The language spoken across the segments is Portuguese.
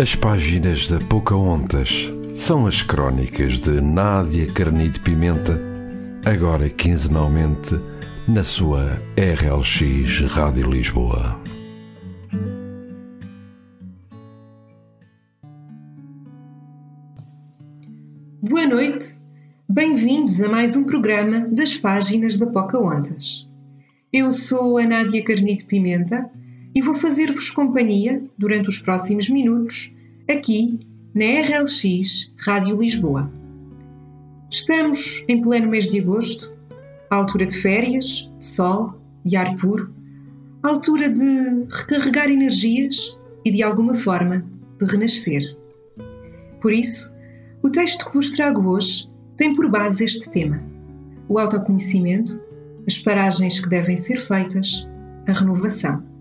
As páginas da Pocahontas são as crónicas de Nádia Carnide Pimenta, agora quinzenalmente na sua RLX Rádio Lisboa. Boa noite, bem-vindos a mais um programa das páginas da Pocahontas. Eu sou a Nádia Carnide Pimenta e vou fazer-vos companhia durante os próximos minutos aqui na RLX Rádio Lisboa. Estamos em pleno mês de agosto, altura de férias, de sol, de ar puro, altura de recarregar energias e de alguma forma de renascer. Por isso, o texto que vos trago hoje tem por base este tema: o autoconhecimento as paragens que devem ser feitas, a renovação.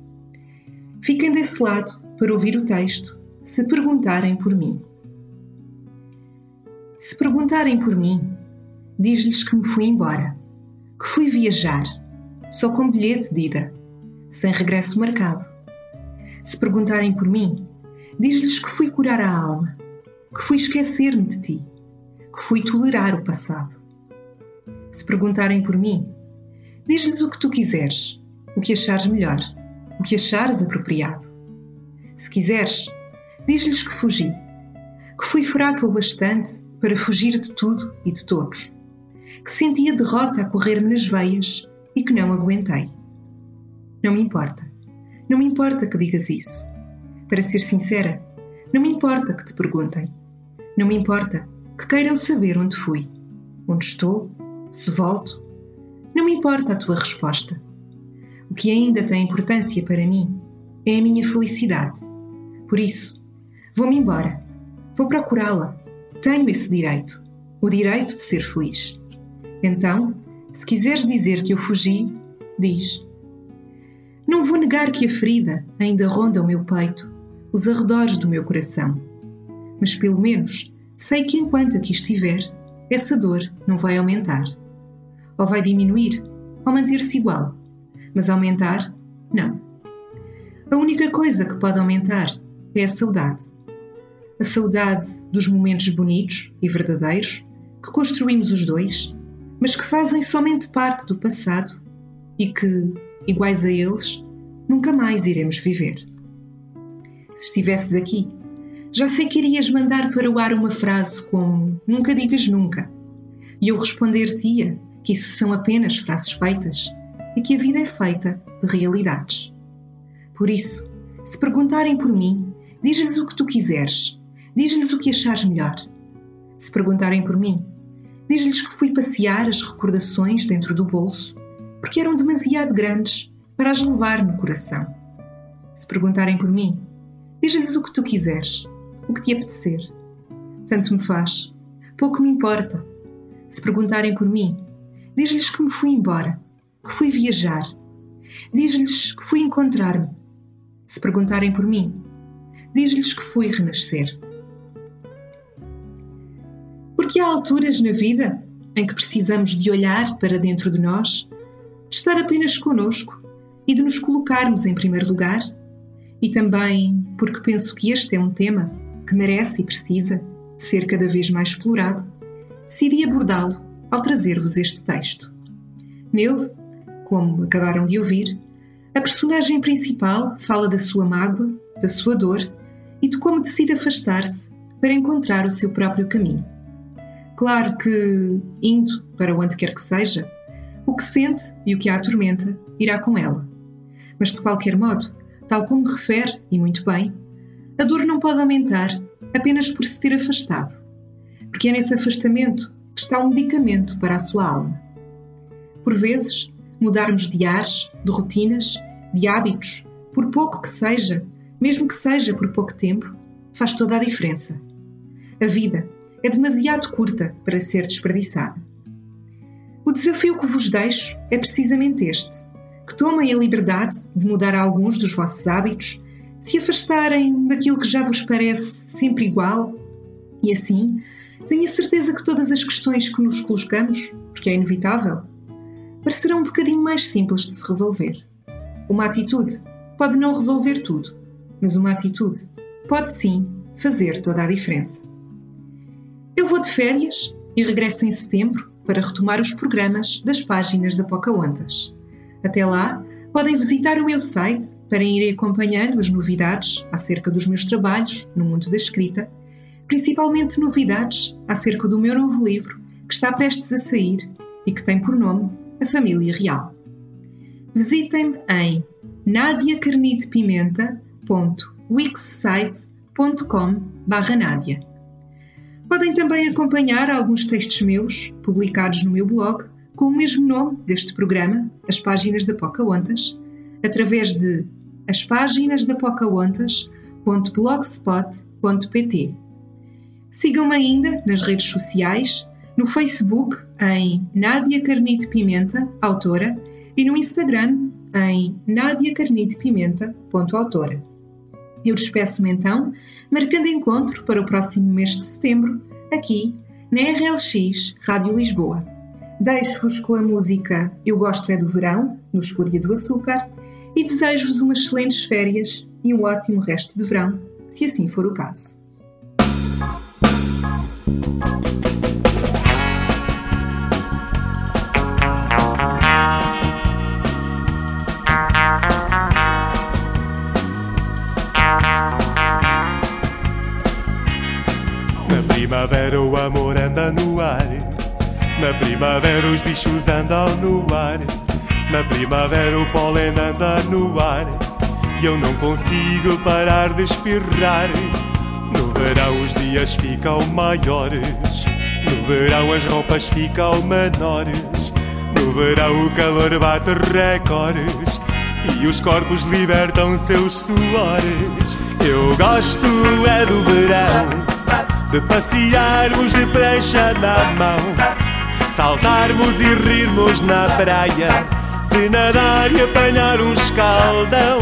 Fiquem desse lado para ouvir o texto, se perguntarem por mim. Se perguntarem por mim, diz-lhes que me fui embora, que fui viajar, só com bilhete de ida, sem regresso marcado. Se perguntarem por mim, diz-lhes que fui curar a alma, que fui esquecer-me de ti, que fui tolerar o passado. Se perguntarem por mim, Diz-lhes o que tu quiseres, o que achares melhor, o que achares apropriado. Se quiseres, diz-lhes que fugi, que fui fraca o bastante para fugir de tudo e de todos, que sentia derrota a correr-me nas veias e que não aguentei. Não me importa, não me importa que digas isso. Para ser sincera, não me importa que te perguntem. Não me importa que queiram saber onde fui, onde estou, se volto não me importa a tua resposta. Que ainda tem importância para mim é a minha felicidade. Por isso, vou-me embora. Vou procurá-la. Tenho esse direito. O direito de ser feliz. Então, se quiseres dizer que eu fugi, diz. Não vou negar que a ferida ainda ronda o meu peito, os arredores do meu coração. Mas pelo menos sei que enquanto aqui estiver, essa dor não vai aumentar ou vai diminuir, ou manter-se igual. Mas aumentar, não. A única coisa que pode aumentar é a saudade. A saudade dos momentos bonitos e verdadeiros que construímos os dois, mas que fazem somente parte do passado e que, iguais a eles, nunca mais iremos viver. Se estivesses aqui, já sei que irias mandar para o ar uma frase como Nunca digas nunca, e eu responder-te-ia que isso são apenas frases feitas e que a vida é feita de realidades. Por isso, se perguntarem por mim, diz-lhes o que tu quiseres, diz-lhes o que achares melhor. Se perguntarem por mim, diz-lhes que fui passear as recordações dentro do bolso, porque eram demasiado grandes para as levar no coração. Se perguntarem por mim, diz-lhes o que tu quiseres, o que te apetecer. Tanto me faz, pouco me importa. Se perguntarem por mim, Diz-lhes que me fui embora, que fui viajar. Diz-lhes que fui encontrar-me. Se perguntarem por mim, diz-lhes que fui renascer. Porque há alturas na vida em que precisamos de olhar para dentro de nós, de estar apenas conosco e de nos colocarmos em primeiro lugar, e também porque penso que este é um tema que merece e precisa ser cada vez mais explorado, decidi abordá-lo ao trazer-vos este texto. Nele, como acabaram de ouvir, a personagem principal fala da sua mágoa, da sua dor e de como decide afastar-se para encontrar o seu próprio caminho. Claro que, indo para onde quer que seja, o que sente e o que a atormenta irá com ela. Mas de qualquer modo, tal como refere, e muito bem, a dor não pode aumentar apenas por se ter afastado, porque é nesse afastamento está um medicamento para a sua alma. Por vezes, mudarmos de ares, de rotinas, de hábitos, por pouco que seja, mesmo que seja por pouco tempo, faz toda a diferença. A vida é demasiado curta para ser desperdiçada. O desafio que vos deixo é precisamente este: que tomem a liberdade de mudar alguns dos vossos hábitos, se afastarem daquilo que já vos parece sempre igual e assim tenho a certeza que todas as questões que nos colocamos, porque é inevitável, parecerão um bocadinho mais simples de se resolver. Uma atitude pode não resolver tudo, mas uma atitude pode sim fazer toda a diferença. Eu vou de férias e regresso em setembro para retomar os programas das páginas da Pocahontas. Até lá, podem visitar o meu site para irem acompanhando as novidades acerca dos meus trabalhos no mundo da escrita, principalmente novidades acerca do meu novo livro que está prestes a sair e que tem por nome A Família Real. Visitem-me em nadiacarnitepimenta.wixsite.com Nádia. Podem também acompanhar alguns textos meus, publicados no meu blog, com o mesmo nome deste programa, As Páginas da Pocahontas, através de aspáginasdapocahontas.blogspot.pt. Sigam-me ainda nas redes sociais, no Facebook em Nádia Carnite Pimenta, autora, e no Instagram em nadiacarnitepimenta.autora. Eu despeço-me então, marcando encontro para o próximo mês de setembro, aqui na RLX Rádio Lisboa. Deixo-vos com a música Eu Gosto é do Verão, no Escúria do Açúcar, e desejo-vos umas excelentes férias e um ótimo resto de verão, se assim for o caso. Primavera o amor anda no ar. Na primavera os bichos andam no ar. Na primavera o pólen anda no ar. E eu não consigo parar de espirrar. No verão os dias ficam maiores. No verão as roupas ficam menores. No verão o calor bate recordes. E os corpos libertam seus suores. Eu gosto é do verão de passearmos de prancha na mão, saltarmos e rirmos na praia, de nadar e apanhar um escaldão,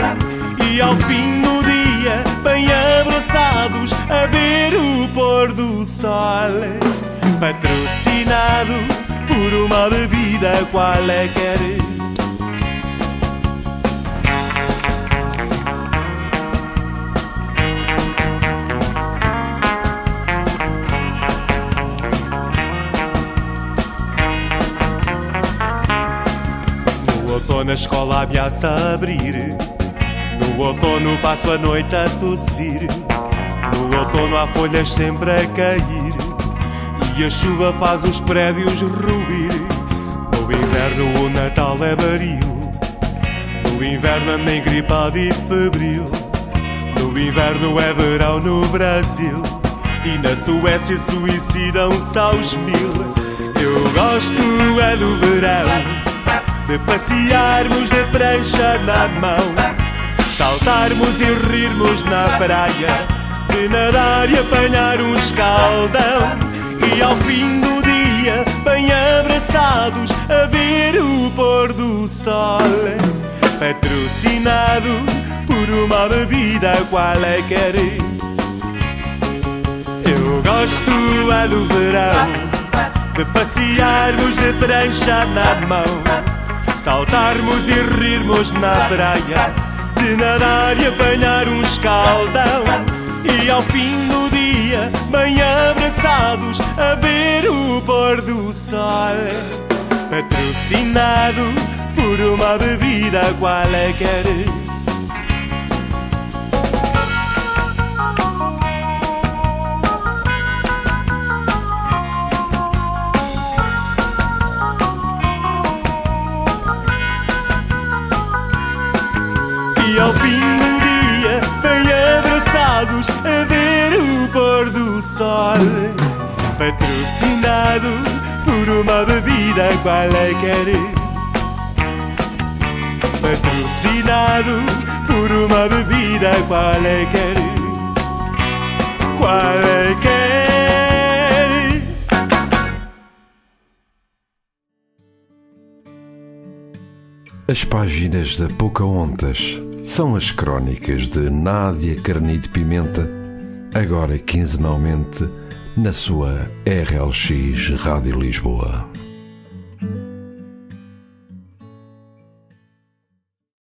e ao fim do dia, bem abraçados, a ver o pôr do sol, patrocinado por uma bebida qualquer. outono a escola ameaça abrir. No outono passo a noite a tossir. No outono há folhas sempre a cair. E a chuva faz os prédios ruir. No inverno o Natal é baril. No inverno nem gripado e febril. No inverno é verão no Brasil. E na Suécia suicidam-se aos mil. Eu gosto é do verão de passearmos de prancha na mão, saltarmos e rirmos na praia, de nadar e apanhar um escaldão, e ao fim do dia, bem abraçados, a ver o pôr do sol, patrocinado por uma bebida qualquer. Eu gosto é do verão. De passearmos de prancha na mão Saltarmos e rirmos na praia De nadar e apanhar um escaldão. E ao fim do dia, bem abraçados A ver o pôr do sol. Patrocinado por uma bebida qualquer sol. Patrocinado por uma bebida qualquer. Patrocinado por uma bebida qualquer. Qualquer. As páginas da Pocahontas são as crónicas de Nádia Carnide Pimenta, agora quinzenalmente na sua RLX Rádio Lisboa.